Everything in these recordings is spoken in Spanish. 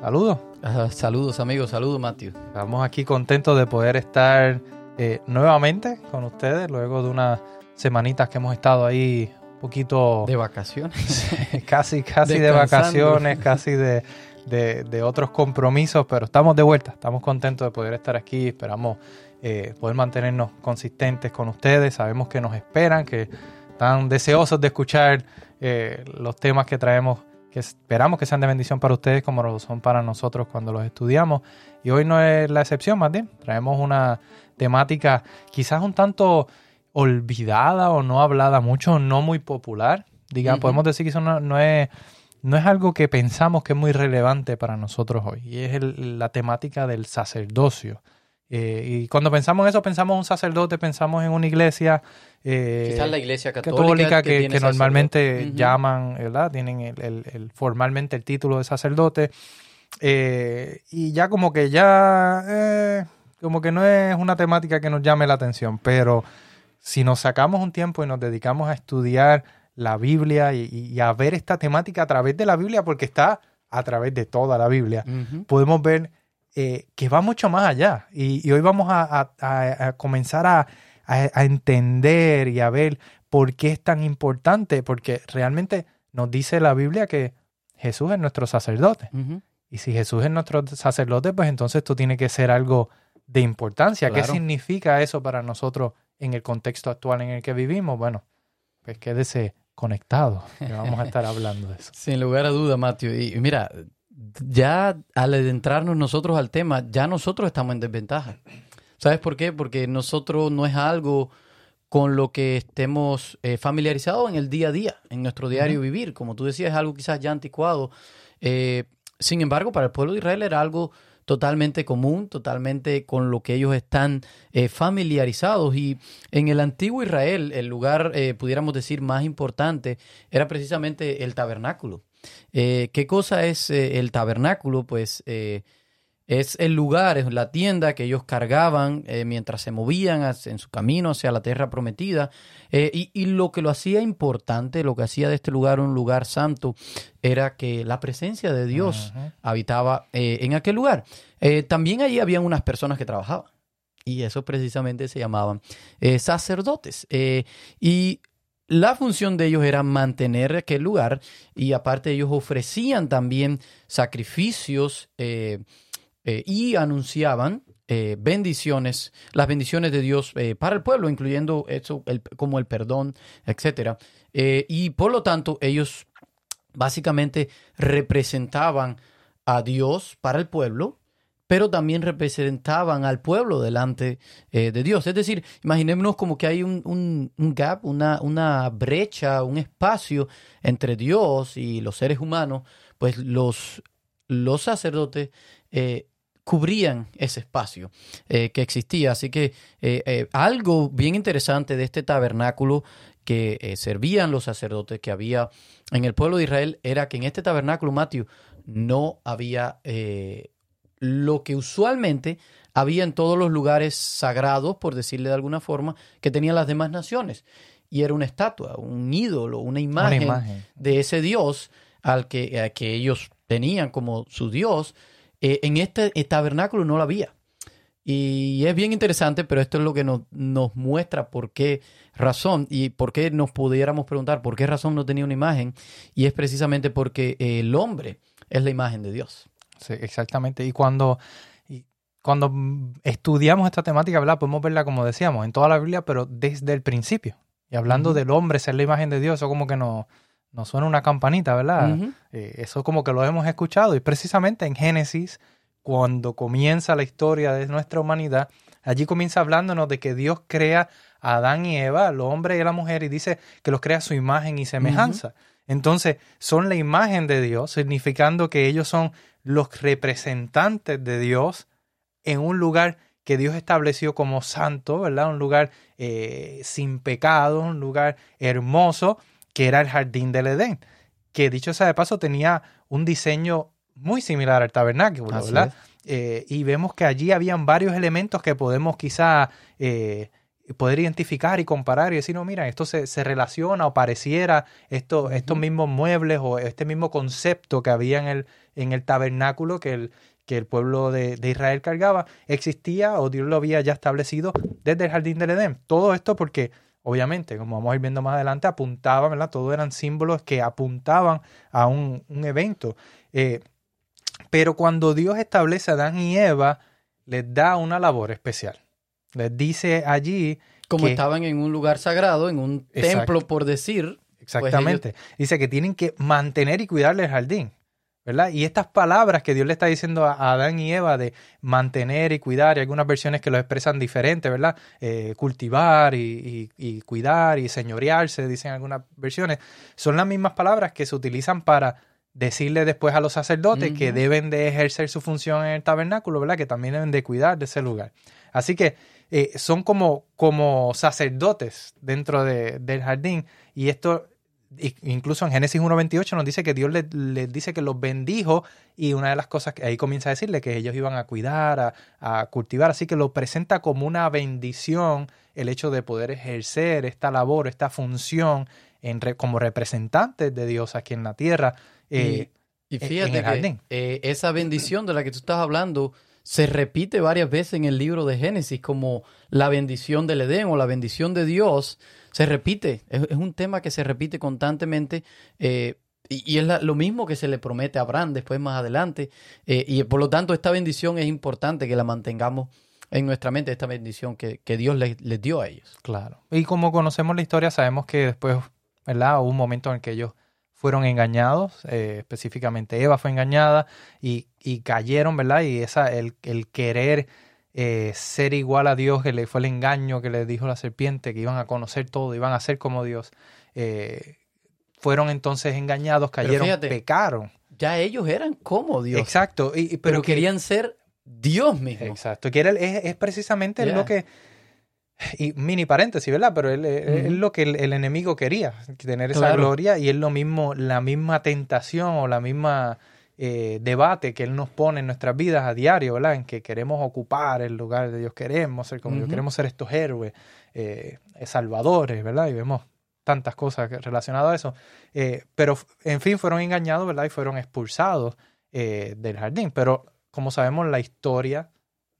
Saludos. Uh, saludos amigos, saludos Matthew. Estamos aquí contentos de poder estar eh, nuevamente con ustedes luego de unas semanitas que hemos estado ahí un poquito... De vacaciones. casi, casi de vacaciones, casi de, de, de, otros compromisos, pero estamos de vuelta, estamos contentos de poder estar aquí, esperamos eh, poder mantenernos consistentes con ustedes, sabemos que nos esperan, que están deseosos de escuchar eh, los temas que traemos que esperamos que sean de bendición para ustedes como lo son para nosotros cuando los estudiamos. Y hoy no es la excepción, más bien. Traemos una temática quizás un tanto olvidada o no hablada mucho, no muy popular. Digamos, uh -huh. podemos decir que eso no, no, es, no es algo que pensamos que es muy relevante para nosotros hoy. Y es el, la temática del sacerdocio. Eh, y cuando pensamos en eso, pensamos en un sacerdote, pensamos en una iglesia. Eh, Quizás la iglesia católica, católica que, que, que normalmente uh -huh. llaman, ¿verdad? Tienen el, el, el, formalmente el título de sacerdote. Eh, y ya como que ya, eh, como que no es una temática que nos llame la atención, pero si nos sacamos un tiempo y nos dedicamos a estudiar la Biblia y, y a ver esta temática a través de la Biblia, porque está a través de toda la Biblia, uh -huh. podemos ver eh, que va mucho más allá. Y, y hoy vamos a, a, a comenzar a, a, entender y a ver por qué es tan importante, porque realmente nos dice la Biblia que Jesús es nuestro sacerdote. Uh -huh. Y si Jesús es nuestro sacerdote, pues entonces esto tiene que ser algo de importancia. Claro. ¿Qué significa eso para nosotros en el contexto actual en el que vivimos? Bueno, pues quédese conectado, que vamos a estar hablando de eso. Sin lugar a duda, Mateo. Y mira, ya al adentrarnos nosotros al tema, ya nosotros estamos en desventaja. ¿Sabes por qué? Porque nosotros no es algo con lo que estemos eh, familiarizados en el día a día, en nuestro diario uh -huh. vivir. Como tú decías, es algo quizás ya anticuado. Eh, sin embargo, para el pueblo de Israel era algo totalmente común, totalmente con lo que ellos están eh, familiarizados. Y en el antiguo Israel, el lugar, eh, pudiéramos decir, más importante era precisamente el tabernáculo. Eh, ¿Qué cosa es eh, el tabernáculo? Pues eh, es el lugar, es la tienda que ellos cargaban mientras se movían en su camino hacia la tierra prometida. Y, y, lo que lo hacía importante, lo que hacía de este lugar un lugar santo, era que la presencia de Dios uh -huh. habitaba en aquel lugar. también allí habían unas personas que trabajaban. Y eso precisamente se llamaban sacerdotes. y la función de ellos era mantener aquel lugar y aparte ellos ofrecían también sacrificios eh, eh, y anunciaban eh, bendiciones, las bendiciones de Dios para el pueblo, incluyendo eso el, como el perdón, etc. Y por lo tanto ellos básicamente representaban a Dios para el pueblo pero también representaban al pueblo delante eh, de Dios. Es decir, imaginémonos como que hay un, un, gap, una, una, brecha, un espacio entre Dios y los seres humanos, pues los, los sacerdotes eh, cubrían ese espacio eh, que existía. Así que eh, eh, algo bien interesante de este tabernáculo que servían los sacerdotes que había en el pueblo de Israel era que en este tabernáculo, Matthew, no había lo que usualmente había en todos los lugares sagrados, por decirle de alguna forma, que tenían las demás naciones. Y era una estatua, un ídolo, una imagen, una imagen. de ese Dios al que, a que ellos tenían como su Dios. Eh, en este tabernáculo no lo había. Y es bien interesante, pero esto es lo que nos, nos, muestra por qué razón y por qué nos pudiéramos preguntar por qué razón no tenía una imagen. Y es precisamente porque el hombre es la imagen de Dios. Sí, exactamente. Y cuando, y cuando estudiamos esta temática, ¿verdad? Podemos verla, como decíamos, en toda la Biblia, pero desde el principio. Y hablando uh -huh. del hombre, ser la imagen de Dios, eso como que nos, nos suena una campanita, ¿verdad? Uh -huh. eh, eso como que lo hemos escuchado. Y precisamente en Génesis, cuando comienza la historia de nuestra humanidad, allí comienza hablándonos de que Dios crea a Adán y Eva, al hombre y la mujer, y dice que los crea a su imagen y semejanza. Uh -huh. Entonces, son la imagen de Dios, significando que ellos son los representantes de Dios en un lugar que Dios estableció como santo, ¿verdad? Un lugar eh, sin pecado, un lugar hermoso, que era el jardín del Edén, que dicho sea de paso tenía un diseño muy similar al tabernáculo, ¿verdad? Eh, y vemos que allí habían varios elementos que podemos quizá eh, poder identificar y comparar y decir, no, mira, esto se, se relaciona o pareciera esto, estos mismos muebles o este mismo concepto que había en el, en el tabernáculo que el, que el pueblo de, de, Israel cargaba, existía o Dios lo había ya establecido desde el jardín del Edén. Todo esto porque, obviamente, como vamos a ir viendo más adelante, apuntaban, ¿verdad? Todo eran símbolos que apuntaban a un, un evento. Eh, pero cuando Dios establece a Adán y Eva, les da una labor especial. Dice allí. Como estaban en un lugar sagrado, en un templo, por decir. Pues Exactamente. Dice que tienen que mantener y cuidar el jardín. ¿verdad? Y estas palabras que Dios le está diciendo a Adán y Eva de mantener y cuidar, y algunas versiones que lo expresan diferente, ¿verdad? Eh, cultivar y, y, cuidar y señorearse, dicen algunas versiones, son las mismas palabras que se utilizan para decirle después a los sacerdotes que deben de ejercer su función en el tabernáculo, ¿verdad? Que también deben de cuidar de ese lugar. Así que eh, son como, como sacerdotes dentro de, del jardín y esto incluso en Génesis 1.28 nos dice que Dios les, dice que los bendijo y una de las cosas que ahí comienza a decirle que ellos iban a cuidar, a, a, cultivar, así que lo presenta como una bendición el hecho de poder ejercer esta labor, esta función en como representantes de Dios aquí en la tierra. Eh, y, fíjate que eh, esa bendición de la que tú estás hablando se repite varias veces en el libro de Génesis como la bendición del Edén o la bendición de Dios. Se repite, es, un tema que se repite constantemente eh, y, es lo mismo que se le promete a Abraham después más adelante. y por lo tanto esta bendición es importante que la mantengamos en nuestra mente, esta bendición que, Dios les, les, dio a ellos. Claro. Y como conocemos la historia, sabemos que después, ¿verdad? Hubo un momento en que ellos fueron engañados, eh, específicamente Eva fue engañada y, y, cayeron, ¿verdad? Y esa, el, el querer eh, ser igual a Dios, que le fue el engaño que le dijo la serpiente, que iban a conocer todo, iban a ser como Dios, eh, fueron entonces engañados, cayeron, pecaron. Ya ellos eran como Dios. Exacto. Y, pero, querían ser Dios mismo. Exacto. Que es, es, precisamente lo que y mini paréntesis, ¿verdad? Pero él, es lo que el, enemigo quería, tener esa gloria y es lo mismo, la misma tentación o la misma eh, debate que él nos pone en nuestras vidas a diario, ¿verdad? En que queremos ocupar el lugar de Dios, queremos ser como Dios, queremos ser estos héroes, eh, salvadores, ¿verdad? Y vemos tantas cosas relacionadas a eso. Eh, pero, en fin, fueron engañados, ¿verdad? Y fueron expulsados del jardín. Pero, como sabemos, la historia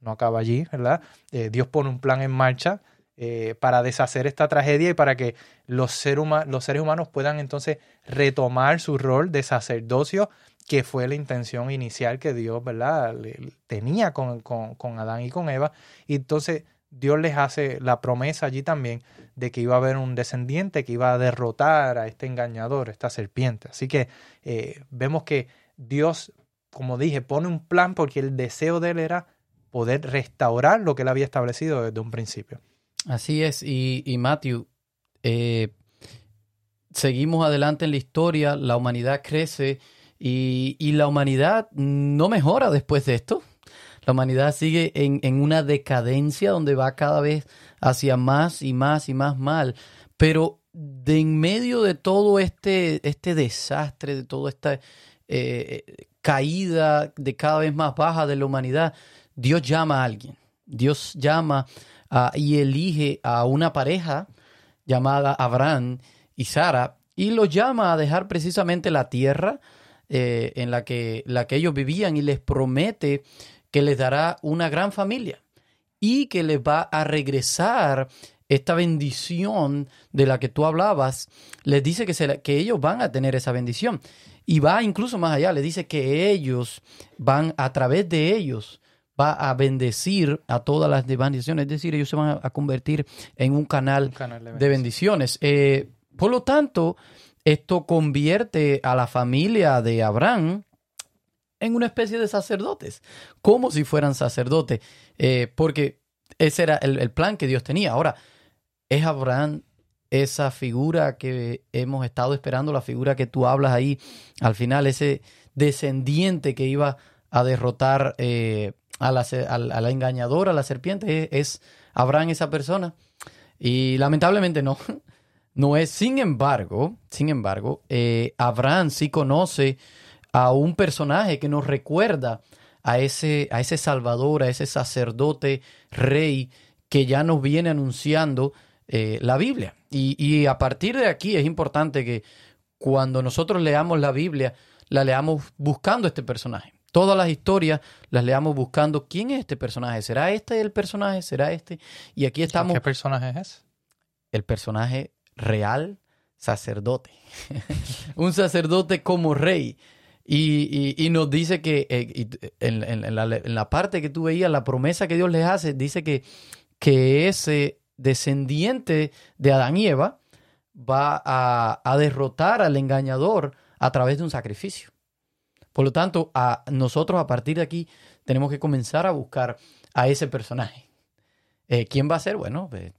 no acaba allí, ¿verdad? Eh, Dios pone un plan en marcha eh, para deshacer esta tragedia y para que los, seres humanos puedan entonces retomar su rol de sacerdocio, que fue la intención inicial que Dios, ¿verdad?, tenía con, con, Adán y con Eva. Y entonces Dios les hace la promesa allí también de que iba a haber un descendiente que iba a derrotar a este engañador, esta serpiente. Así que eh, vemos que Dios, como dije, pone un plan porque el deseo de él era poder restaurar lo que él había establecido desde un principio. Así es, y, y Matthew, eh, seguimos adelante en la historia, la humanidad crece y, la humanidad no mejora después de esto. La humanidad sigue en, en, una decadencia donde va cada vez hacia más y más y más mal. Pero de en medio de todo este, este desastre, de toda esta eh, caída de cada vez más baja de la humanidad, Dios llama a alguien. Dios llama y elige a una pareja llamada Abraham y Sara y los llama a dejar precisamente la tierra eh, en la que, la que ellos vivían y les promete que les dará una gran familia y que les va a regresar esta bendición de la que tú hablabas. Les dice que, que ellos van a tener esa bendición y va incluso más allá, les dice que ellos van a través de ellos va a bendecir a todas las demás bendiciones, es decir, ellos se van a convertir en un canal, de bendiciones. Eh, por lo tanto, esto convierte a la familia de Abraham en una especie de sacerdotes, como si fueran sacerdotes, eh, porque ese era el, el plan que Dios tenía. Ahora, ¿es Abraham esa figura que hemos estado esperando, la figura que tú hablas ahí al final, ese descendiente que iba a derrotar eh, a la, engañadora, a la serpiente, es, es Abraham esa persona. Y lamentablemente no, no es. Sin embargo, sin embargo, eh, Abraham sí conoce a un personaje que nos recuerda a ese, a ese Salvador, a ese sacerdote rey que ya nos viene anunciando eh, la Biblia. Y, y a partir de aquí es importante que cuando nosotros leamos la Biblia, la leamos buscando este personaje. Todas las historias las leamos buscando quién es este personaje. ¿Será este el personaje? ¿Será este? Y aquí estamos ¿Qué personaje es? el personaje real sacerdote. un sacerdote como rey. Y, y- y nos dice que eh, y en, en- en la, en la parte que tú veías, la promesa que Dios les hace, dice que, que ese descendiente de Adán y Eva va a, a derrotar al engañador a través de un sacrificio. Por lo tanto, a nosotros a partir de aquí tenemos que comenzar a buscar a ese personaje. Eh, ¿Quién va a ser? Bueno, pues,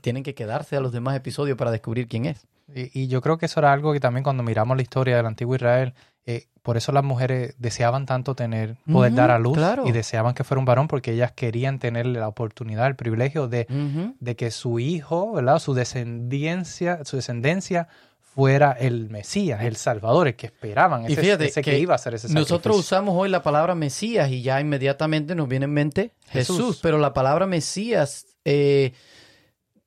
tienen que quedarse a los demás episodios para descubrir quién es. Y, y yo creo que eso era algo que también cuando miramos la historia del antiguo Israel, eh, por eso las mujeres deseaban tanto tener, poder dar a luz claro. y deseaban que fuera un varón porque ellas querían tener la oportunidad, el privilegio de, de que su hijo, ¿verdad? Su descendencia, su descendencia fuera el Mesías, el Salvador, el que esperaban, Y ese, fíjate ese que, que iba a ser ese sacrificio. Nosotros usamos hoy la palabra Mesías y ya inmediatamente nos viene en mente Jesús. Jesús. pero la palabra Mesías eh,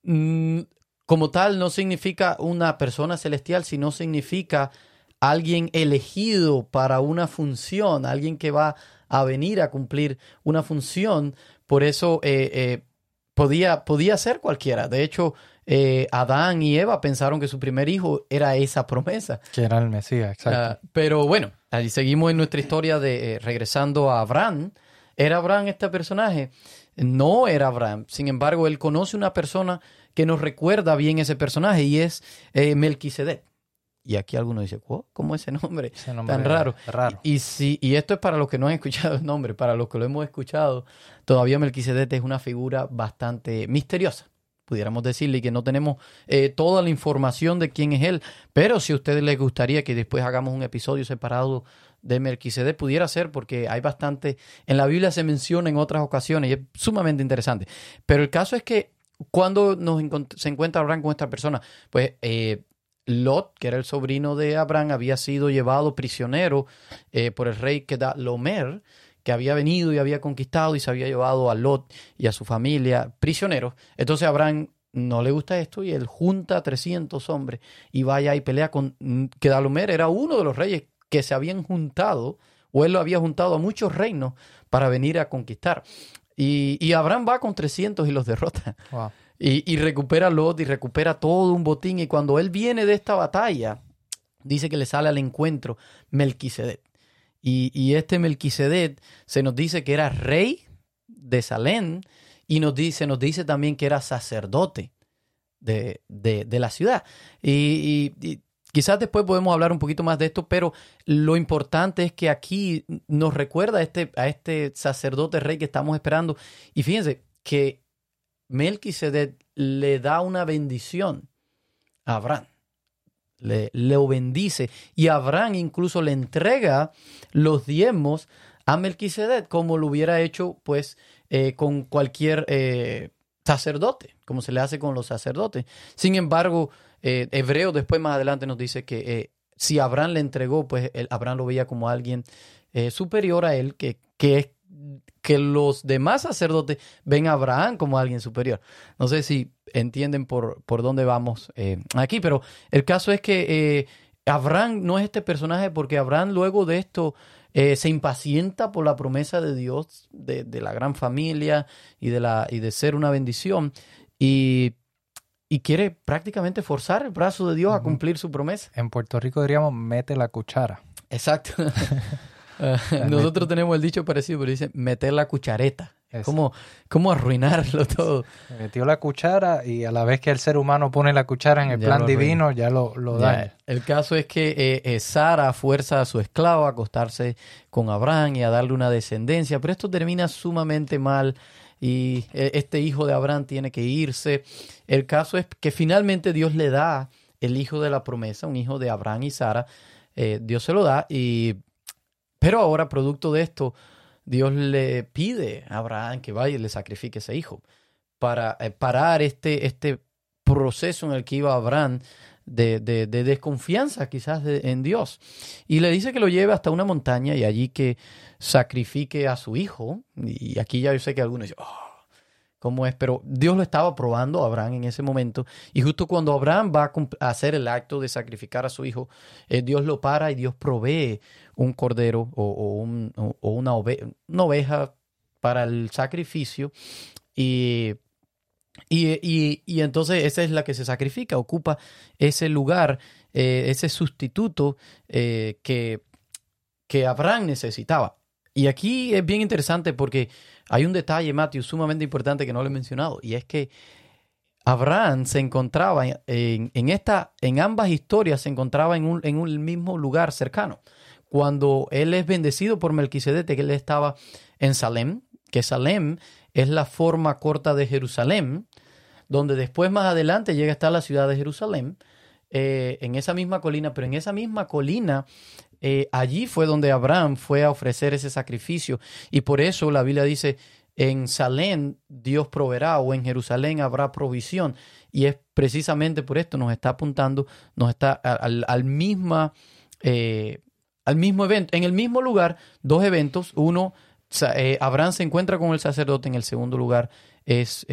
mm, como tal no significa una persona celestial, sino significa alguien elegido para una función, alguien que va a venir a cumplir una función. Por eso eh, eh, podía, podía ser cualquiera. De hecho, eh, Adán y Eva pensaron que su primer hijo era esa promesa. Que era el Mesías, exacto. Ah, pero bueno, ahí seguimos en nuestra historia de eh, regresando a Abraham. ¿Era Abraham este personaje? No era Abraham. Sin embargo, él conoce una persona que nos recuerda bien ese personaje y es eh, Melquisedec. Y aquí alguno dice, "¿Cuál? ¿cómo ese nombre? Ese nombre tan raro. raro. Y, sí, y esto es para los que no han escuchado el nombre, para los que lo hemos escuchado, todavía Melquisedec es una figura bastante misteriosa, pudiéramos decirle, que no tenemos eh, toda la información de quién es él. Pero si a ustedes les gustaría que después hagamos un episodio separado de Melquisedec, pudiera ser, porque hay bastante, en la Biblia se menciona en otras ocasiones y es sumamente interesante. Pero el caso es que cuando nos se encuentra Abraham con esta persona, pues eh, Lot, que era el sobrino de Abraham, había sido llevado prisionero eh, por el rey Kedalomer, que había venido y había conquistado y se había llevado a Lot y a su familia prisioneros. Entonces Abraham no le gusta esto y él junta a 300 hombres y vaya y pelea con mm, Kedalomer, era uno de los reyes que se habían juntado, o él lo había juntado a muchos reinos para venir a conquistar. Y, y Abraham va con 300 y los derrota. Wow. Y, y recupera a Lot y recupera todo un botín. Y cuando él viene de esta batalla, dice que le sale al encuentro Melquisedec. Y, este Melquisedec se nos dice que era rey de Salem y nos dice, nos dice también que era sacerdote de, de- la ciudad. Y quizás después podemos hablar un poquito más de esto, pero lo importante es que aquí nos recuerda a este, a este sacerdote rey que estamos esperando. Y fíjense que Melquisedec le da una bendición a Abraham. Le, bendice. Y Abraham incluso le entrega los diezmos a Melquisedec, como lo hubiera hecho, pues, eh, con cualquier eh, sacerdote, como se le hace con los sacerdotes. Sin embargo, eh, Hebreo después más adelante nos dice que si Abraham le entregó, pues Abraham lo veía como alguien superior a él, que, que, es- que los demás sacerdotes ven a Abraham como alguien superior. No sé si entienden por, por dónde vamos eh, aquí, pero el caso es que eh, Abraham no es este personaje porque Abraham luego de esto eh, se impacienta por la promesa de Dios, de, de la gran familia y de, la, y de ser una bendición, y, y quiere prácticamente forzar el brazo de Dios a cumplir su promesa. En Puerto Rico diríamos, mete la cuchara. Exacto. Eh, Nosotros tenemos el dicho parecido, pero dice meter la cuchareta. Eso. ¿Cómo, ¿Cómo arruinarlo todo? Metió la cuchara y a la vez que el ser humano pone la cuchara en el Ya plan divino, ya lo, lo Ya, daña. el caso es que eh, eh, Sara fuerza a su esclavo a acostarse con Abraham y a darle una descendencia, pero esto termina sumamente mal y eh, este hijo de Abraham tiene que irse. El caso es que finalmente Dios le da el hijo de la promesa, un hijo de Abraham y Sara. Dios se lo da y pero ahora producto de esto Dios le pide a Abraham que vaya y le sacrifique ese hijo para eh, parar este, este proceso en el que iba Abraham de, de, desconfianza quizás en Dios. Y le dice que lo lleve hasta una montaña y allí que sacrifique a su hijo. Y aquí ya yo sé que algunos dicen, oh, cómo es, pero Dios lo estaba probando a Abraham en ese momento. Y justo cuando Abraham va a hacer el acto de sacrificar a su hijo, eh, Dios lo para y Dios provee un cordero o, una, oveja para el sacrificio. Y, y, entonces esa es la que se sacrifica, ocupa ese lugar, eh, ese sustituto eh, que, que Abraham necesitaba. Y aquí es bien interesante porque hay un detalle, Matthew, sumamente importante que no le he mencionado, y es que Abraham se encontraba en, esta, en ambas historias se encontraba en un, en un mismo lugar cercano. Cuando él es bendecido por Melquisedec, que él estaba en Salem, que Salem es la forma corta de Jerusalén, donde después más adelante llega a estar la ciudad de Jerusalén, eh, en esa misma colina, pero en esa misma colina eh, allí fue donde Abraham fue a ofrecer ese sacrificio. Y por eso la Biblia dice, en Salén Dios proveerá o en Jerusalén habrá provisión. Y es precisamente por esto, nos está apuntando, nos está al, al misma, eh, al mismo evento, en el mismo lugar, dos eventos. Uno, eh, Abraham se encuentra con el sacerdote, en el segundo lugar es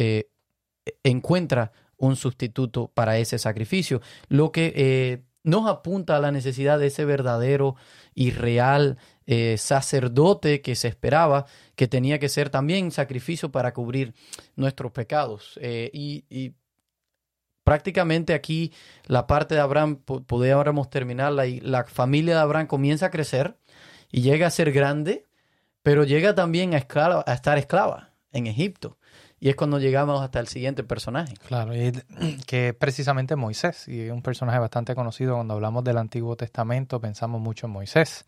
encuentra un sustituto para ese sacrificio. Lo que nos apunta a la necesidad de ese verdadero y real eh, sacerdote que se esperaba, que tenía que ser también sacrificio para cubrir nuestros pecados. Eh, y, prácticamente aquí la parte de Abraham, podríamos terminarla, y la familia de Abraham comienza a crecer y llega a ser grande, pero llega también a, a estar esclava en Egipto. Y es cuando llegamos hasta el siguiente personaje. Claro, y que es precisamente Moisés, y es un personaje bastante conocido. Cuando hablamos del Antiguo Testamento, pensamos mucho en Moisés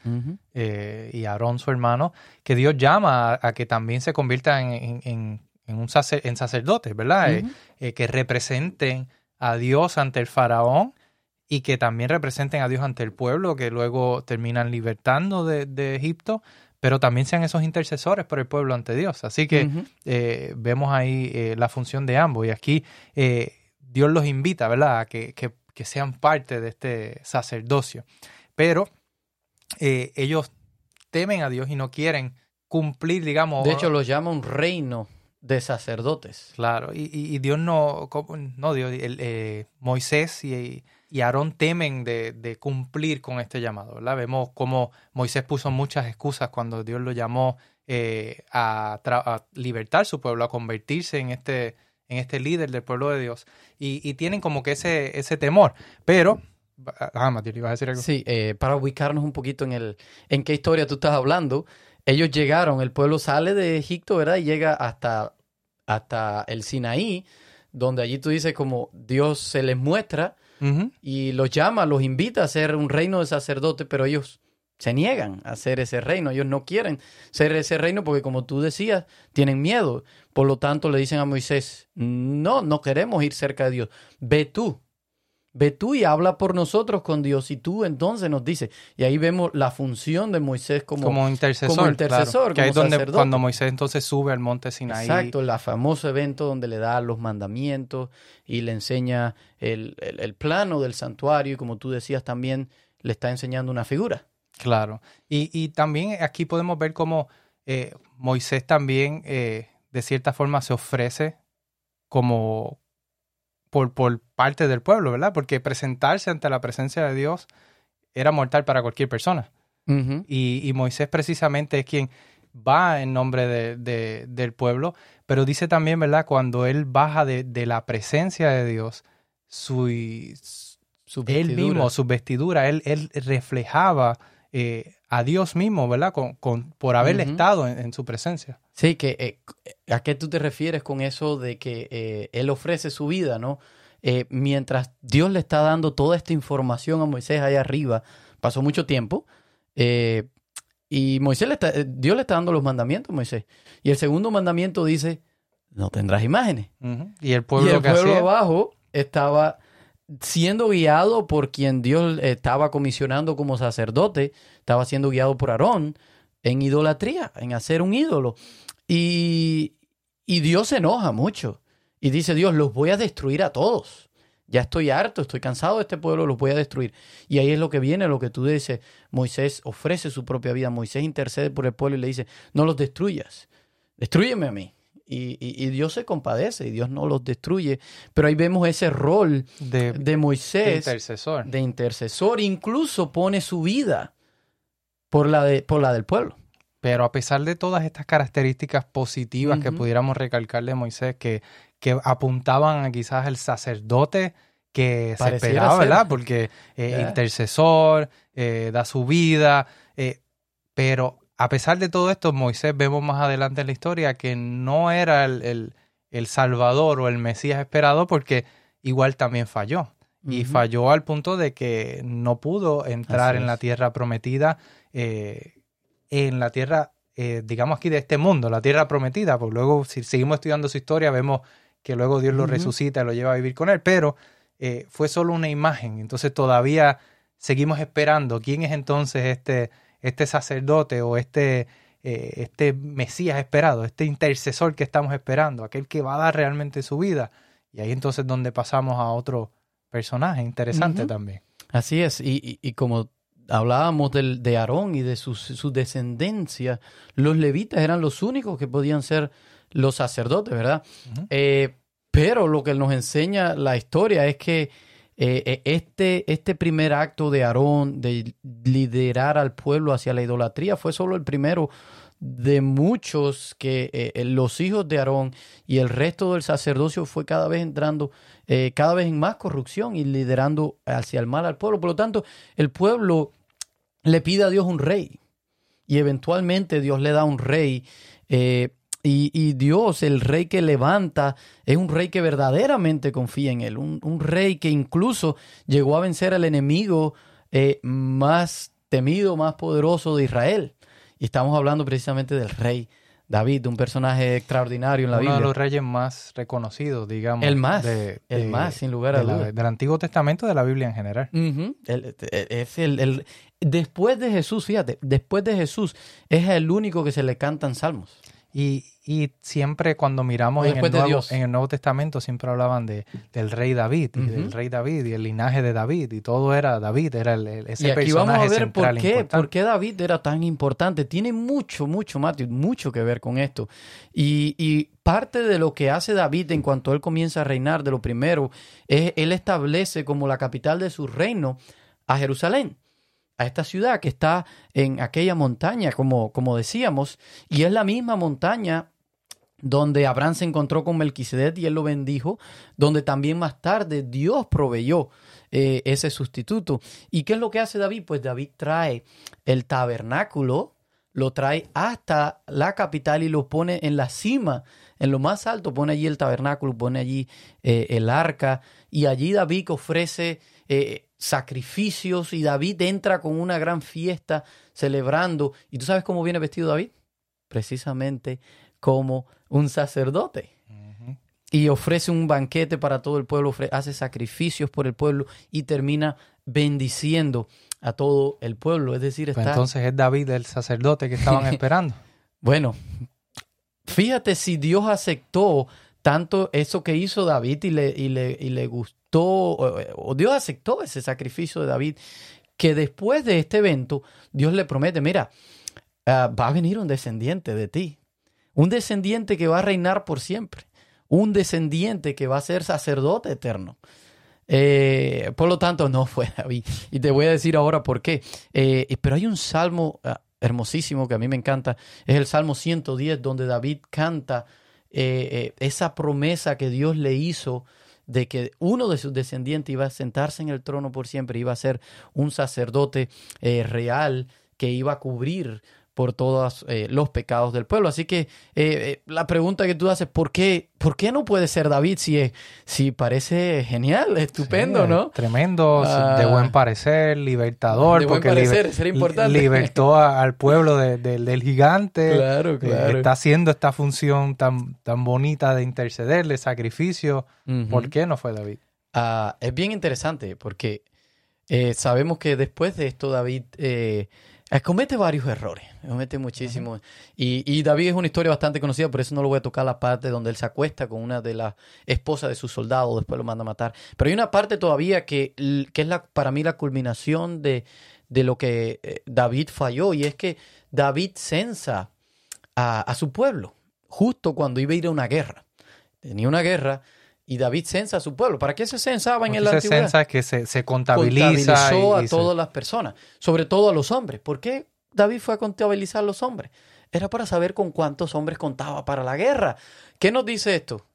eh, y Aarón, su hermano, que Dios llama a, que también se conviertan en, un en sacerdotes, ¿verdad? Eh, eh, que representen a Dios ante el faraón y que también representen a Dios ante el pueblo, que luego terminan libertando de, de Egipto pero también sean esos intercesores por el pueblo ante Dios. Así que eh, vemos ahí eh, la función de ambos y aquí eh, Dios los invita, ¿verdad?, a que, sean parte de este sacerdocio. Pero ellos temen a Dios y no quieren cumplir, digamos... De hecho, los llama un reino de sacerdotes. Claro, y, Dios no, no Dios, el, Moisés y, y Aarón temen de, cumplir con este llamado. ¿verdad? Vemos cómo Moisés puso muchas excusas cuando Dios lo llamó eh, a, libertar su pueblo, a convertirse en este, en este líder del pueblo de Dios. Y, tienen como que ese, ese temor. Pero, ah, Matilde, ¿ibas a decir algo? Sí, eh, para ubicarnos un poquito en, el, en qué historia tú estás hablando. Ellos llegaron, el pueblo sale de Egipto, ¿verdad? Y llega hasta, hasta el Sinaí, donde allí tú dices como Dios se les muestra y los llama, los invita a ser un reino de sacerdotes, pero ellos se niegan a ser ese reino. Ellos no quieren ser ese reino porque, como tú decías, tienen miedo. Por lo tanto, le dicen a Moisés, no, no queremos ir cerca de Dios. Ve tú, Ve tú y habla por nosotros con Dios y tú entonces nos dices. Y ahí vemos la función de Moisés como, como intercesor. Como intercesor, que donde cuando Moisés entonces sube al monte Sinaí. Exacto, el famoso evento donde le da los mandamientos y le enseña el, plano del santuario y como tú decías también le está enseñando una figura. Claro. Y, también aquí podemos ver cómo eh, Moisés también eh, de cierta forma se ofrece como, por, parte del pueblo, ¿verdad? Porque presentarse ante la presencia de Dios era mortal para cualquier persona. y, Moisés precisamente es quien va en nombre de, del pueblo, pero dice también, ¿verdad? Cuando él baja de, la presencia de Dios, su, su él mismo, su vestidura, él, él reflejaba eh, a Dios mismo, ¿verdad? Con, con por haber estado en, su presencia. Sí, que eh, ¿a qué tú te refieres con eso de que eh, Él ofrece su vida, ¿no? mientras Dios le está dando toda esta información a Moisés ahí arriba, pasó mucho tiempo, y Moisés le está, Dios le está dando los mandamientos a Moisés. Y el segundo mandamiento dice, no tendrás imágenes. Y el pueblo, y el pueblo abajo estaba siendo guiado por quien Dios estaba comisionando como sacerdote, estaba siendo guiado por Aarón, en idolatría, en hacer un ídolo. Y, y Dios se enoja mucho y dice, Dios, los voy a destruir a todos. Ya estoy harto, estoy cansado de este pueblo, los voy a destruir. Y ahí es lo que viene, lo que tú dices. Moisés ofrece su propia vida, Moisés intercede por el pueblo y le dice, no los destruyas, destruyeme a mí. Y, Dios se compadece y Dios no los destruye. Pero ahí vemos ese rol de, Moisés. De intercesor. De intercesor. Incluso pone su vida por la, de, por la del pueblo. Pero a pesar de todas estas características positivas que pudiéramos recalcar de Moisés, que, que apuntaban a quizás el sacerdote que se esperaba, ¿verdad? Porque eh, intercesor, eh, da su vida, eh, pero a pesar de todo esto, Moisés vemos más adelante en la historia que no era el, Salvador o el Mesías esperado porque igual también falló. Y falló al punto de que no pudo entrar en la tierra prometida en la tierra, eh, digamos aquí de este mundo, la tierra prometida, pues luego si seguimos estudiando su historia vemos que luego Dios lo resucita y lo lleva a vivir con él, pero eh, fue solo una imagen, entonces todavía seguimos esperando quién es entonces este, este sacerdote o este, eh, este Mesías esperado, este intercesor que estamos esperando, aquel que va a dar realmente su vida. Y ahí entonces donde pasamos a otro personaje interesante también. Así es, y, y, como hablábamos del, de Aarón y de su, descendencia, los levitas eran los únicos que podían ser los sacerdotes, ¿verdad? Eh, pero lo que nos enseña la historia es que eh, eh, este, este primer acto de Aarón de liderar al pueblo hacia la idolatría fue solo el primero de muchos que los hijos de Aarón y el resto del sacerdocio fue cada vez entrando cada vez en más corrupción y liderando hacia el mal al pueblo. Por lo tanto, el pueblo le pide a Dios un rey y eventualmente Dios le da un rey. Eh, y, Dios, el rey que levanta, es un rey que verdaderamente confía en él, un, rey que incluso llegó a vencer al enemigo eh, más temido, más poderoso de Israel. Y estamos hablando precisamente del rey David, un personaje extraordinario en la Biblia. Uno de los reyes más reconocidos, digamos. El más, el más, sin lugar a dudas. Del Antiguo Testamento de la Biblia en general. es el, después de Jesús, fíjate, después de Jesús es el único que se le cantan salmos. Y, y siempre cuando miramos en el, Nuevo, en el, Nuevo, Testamento siempre hablaban de, del rey David y del rey David y el linaje de David y todo era David, era el, ese y aquí vamos a ver por qué, por qué David era tan importante. Tiene mucho, mucho, Matthew, mucho que ver con esto. Y, y parte de lo que hace David en cuanto él comienza a reinar, de lo primero, es él establece como la capital de su reino a Jerusalén a esta ciudad que está en aquella montaña, como, como decíamos, y es la misma montaña donde Abraham se encontró con Melquisedec y él lo bendijo, donde también más tarde Dios proveyó eh, ese sustituto. ¿Y qué es lo que hace David? Pues David trae el tabernáculo, lo trae hasta la capital y lo pone en la cima, en lo más alto, pone allí el tabernáculo, pone allí eh, el arca, y allí David ofrece eh, sacrificios y David entra con una gran fiesta celebrando. ¿Y tú sabes cómo viene vestido David? Precisamente como un sacerdote. Y ofrece un banquete para todo el pueblo, hace sacrificios por el pueblo y termina bendiciendo a todo el pueblo. Es decir, pues entonces es David el sacerdote que estaban esperando. bueno, fíjate si Dios aceptó tanto eso que hizo David y le, y le, y le gustó o Dios aceptó ese sacrificio de David, que después de este evento, Dios le promete, mira, ah, va a venir un descendiente de ti, un descendiente que va a reinar por siempre, un descendiente que va a ser sacerdote eterno. Eh, por lo tanto, no fue David. Y te voy a decir ahora por qué. Eh, pero hay un salmo ah, hermosísimo que a mí me encanta. Es el Salmo 110, donde David canta eh, esa promesa que Dios le hizo de que uno de sus descendientes iba a sentarse en el trono por siempre, iba a ser un sacerdote eh, real que iba a cubrir por todos eh, los pecados del pueblo. Así que eh, la pregunta que tú haces, ¿por qué, ¿por qué no puede ser David si, si parece genial, estupendo, no? Tremendo, de ah. buen parecer, libertador, de porque buen parecer, importante. libertó al pueblo del gigante. Claro, claro. está haciendo esta función tan, tan bonita de interceder, de sacrificio. ¿Por qué no fue David? Ah, es bien interesante porque sabemos que después de esto David eh, comete varios errores, comete muchísimos. y, y, David es una historia bastante conocida, por eso no lo voy a tocar la parte donde él se acuesta con una de las esposas de su soldado, después lo manda a matar. Pero hay una parte todavía que, que es la, para mí la culminación de, de lo que eh, David falló, y es que David censa a, a su pueblo, justo cuando iba a ir a una guerra. Tenía una guerra y David censa a su pueblo. ¿Para qué se censaba en el antigüedad? Se censa que se, se contabiliza. Contabilizó a todas las personas, sobre todo a los hombres. ¿Por qué David fue a contabilizar a los hombres? Era para saber con cuántos hombres contaba para la guerra. ¿Qué nos dice esto?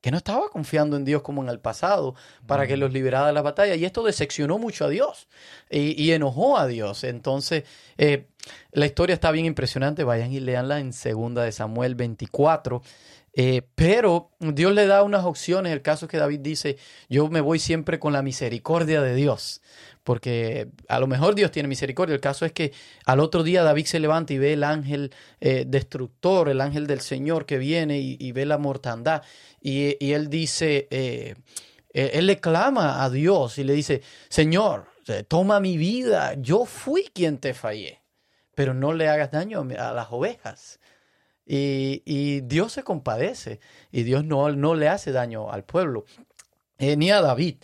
Que no estaba confiando en Dios como en el pasado para que los liberara de la batalla. Y esto decepcionó mucho a Dios y, enojó a Dios. Entonces, eh, la historia está bien impresionante. Vayan y leanla en 2 de Samuel 24. Eh, pero Dios le da unas opciones. El caso es que David dice, yo me voy siempre con la misericordia de Dios, porque a lo mejor Dios tiene misericordia. El caso es que al otro día David se levanta y ve el ángel eh, destructor, el ángel del Señor que viene y, ve la mortandad. Y, él dice, eh, él le clama a Dios y le dice, Señor, toma mi vida, yo fui quien te fallé, pero no le hagas daño a las ovejas. Y, Dios se compadece y Dios no, no le hace daño al pueblo, eh, ni a David.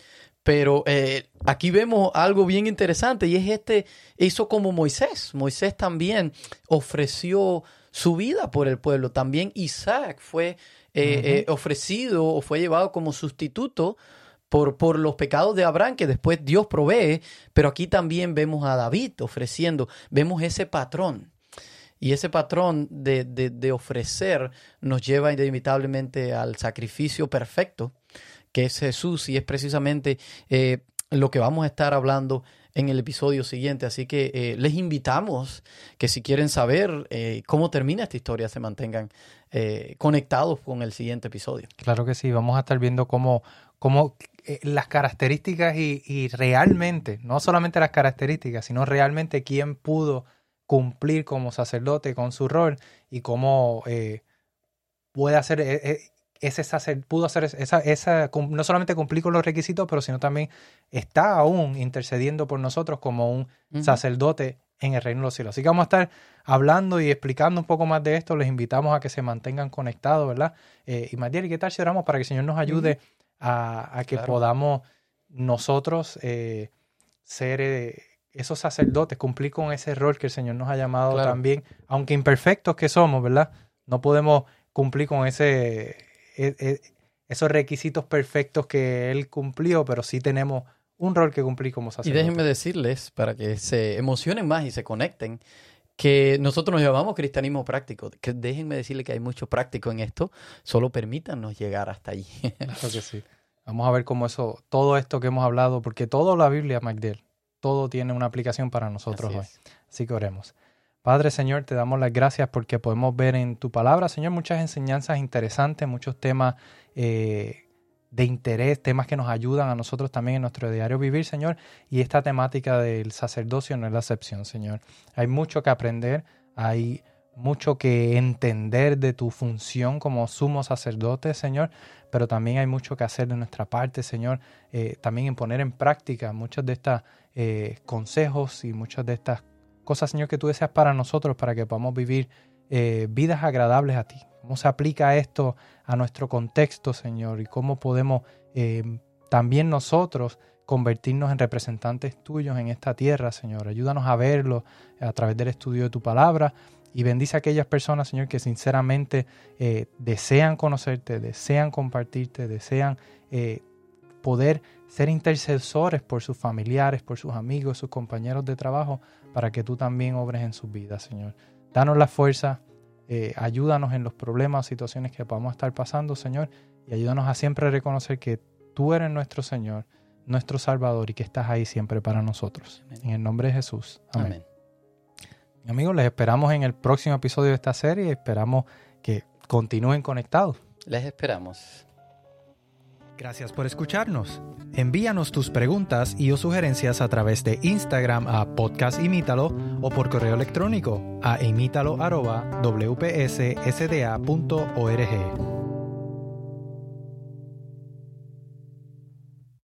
Pero eh, aquí vemos algo bien interesante y es este, hizo como Moisés. Moisés también ofreció su vida por el pueblo. También Isaac fue eh, ofrecido o fue llevado como sustituto por, por, los pecados de Abraham que después Dios provee. Pero aquí también vemos a David ofreciendo, vemos ese patrón. Y ese patrón de, de, ofrecer nos lleva inevitablemente al sacrificio perfecto, que es Jesús, y es precisamente eh, lo que vamos a estar hablando en el episodio siguiente. Así que eh, les invitamos que si quieren saber eh, cómo termina esta historia, se mantengan conectados con el siguiente episodio. Claro que sí, vamos a estar viendo cómo, cómo las características y, y, realmente, no solamente las características, sino realmente quién pudo cumplir como sacerdote con su rol y cómo eh, puede hacer eh, eh, ese sacer, pudo hacer esa, esa, no solamente cumplir con los requisitos, pero sino también está aún intercediendo por nosotros como un sacerdote en el reino de los cielos. Así que vamos a estar hablando y explicando un poco más de esto. Les invitamos a que se mantengan conectados, ¿verdad? y Matiel, ¿qué tal si oramos para que el Señor nos ayude a, que podamos nosotros ser esos sacerdotes, cumplir con ese rol que el Señor nos ha llamado también, aunque imperfectos que somos, ¿verdad? No podemos cumplir con ese, e, e, esos requisitos perfectos que Él cumplió, pero sí tenemos un rol que cumplir como sacerdotes. Y déjenme decirles, para que se emocionen más y se conecten, que nosotros nos llamamos cristianismo práctico. Que déjenme decirles que hay mucho práctico en esto, solo permítanos llegar hasta allí. Claro que sí. Vamos a ver cómo eso, todo esto que hemos hablado, porque toda la Biblia, Magdel, todo tiene una aplicación para nosotros hoy. Así que oremos. Padre Señor, te damos las gracias porque podemos ver en tu palabra, Señor, muchas enseñanzas interesantes, muchos temas eh, de interés, temas que nos ayudan a nosotros también en nuestro diario vivir, Señor. Y esta temática del sacerdocio no es la excepción, Señor. Hay mucho que aprender, hay mucho que entender de tu función como sumo sacerdote, Señor, pero también hay mucho que hacer de nuestra parte, Señor, eh, también en poner en práctica muchos de estos eh, consejos y muchas de estas cosas, Señor, que tú deseas para nosotros, para que podamos vivir eh, vidas agradables a ti. ¿Cómo se aplica esto a nuestro contexto, Señor? Y cómo podemos también nosotros convertirnos en representantes tuyos en esta tierra, Señor. Ayúdanos a verlo a través del estudio de tu palabra y bendice a aquellas personas, Señor, que sinceramente eh, desean conocerte, desean compartirte, desean eh, poder ser intercesores por sus familiares, por sus amigos, sus compañeros de trabajo, para que tú también obres en sus vidas, Señor. Danos la fuerza, eh, ayúdanos en los problemas o situaciones que podamos estar pasando, Señor, y ayúdanos a siempre reconocer que tú eres nuestro Señor, nuestro Salvador y que estás ahí siempre para nosotros. En el nombre de Jesús. Amén. Amigos, les esperamos en el próximo episodio de esta serie. Esperamos que continúen conectados. Les esperamos. Gracias por escucharnos. Envíanos tus preguntas y o sugerencias a través de Instagram a Podcast Imítalo o por correo electrónico a imítalo.wpssda.org.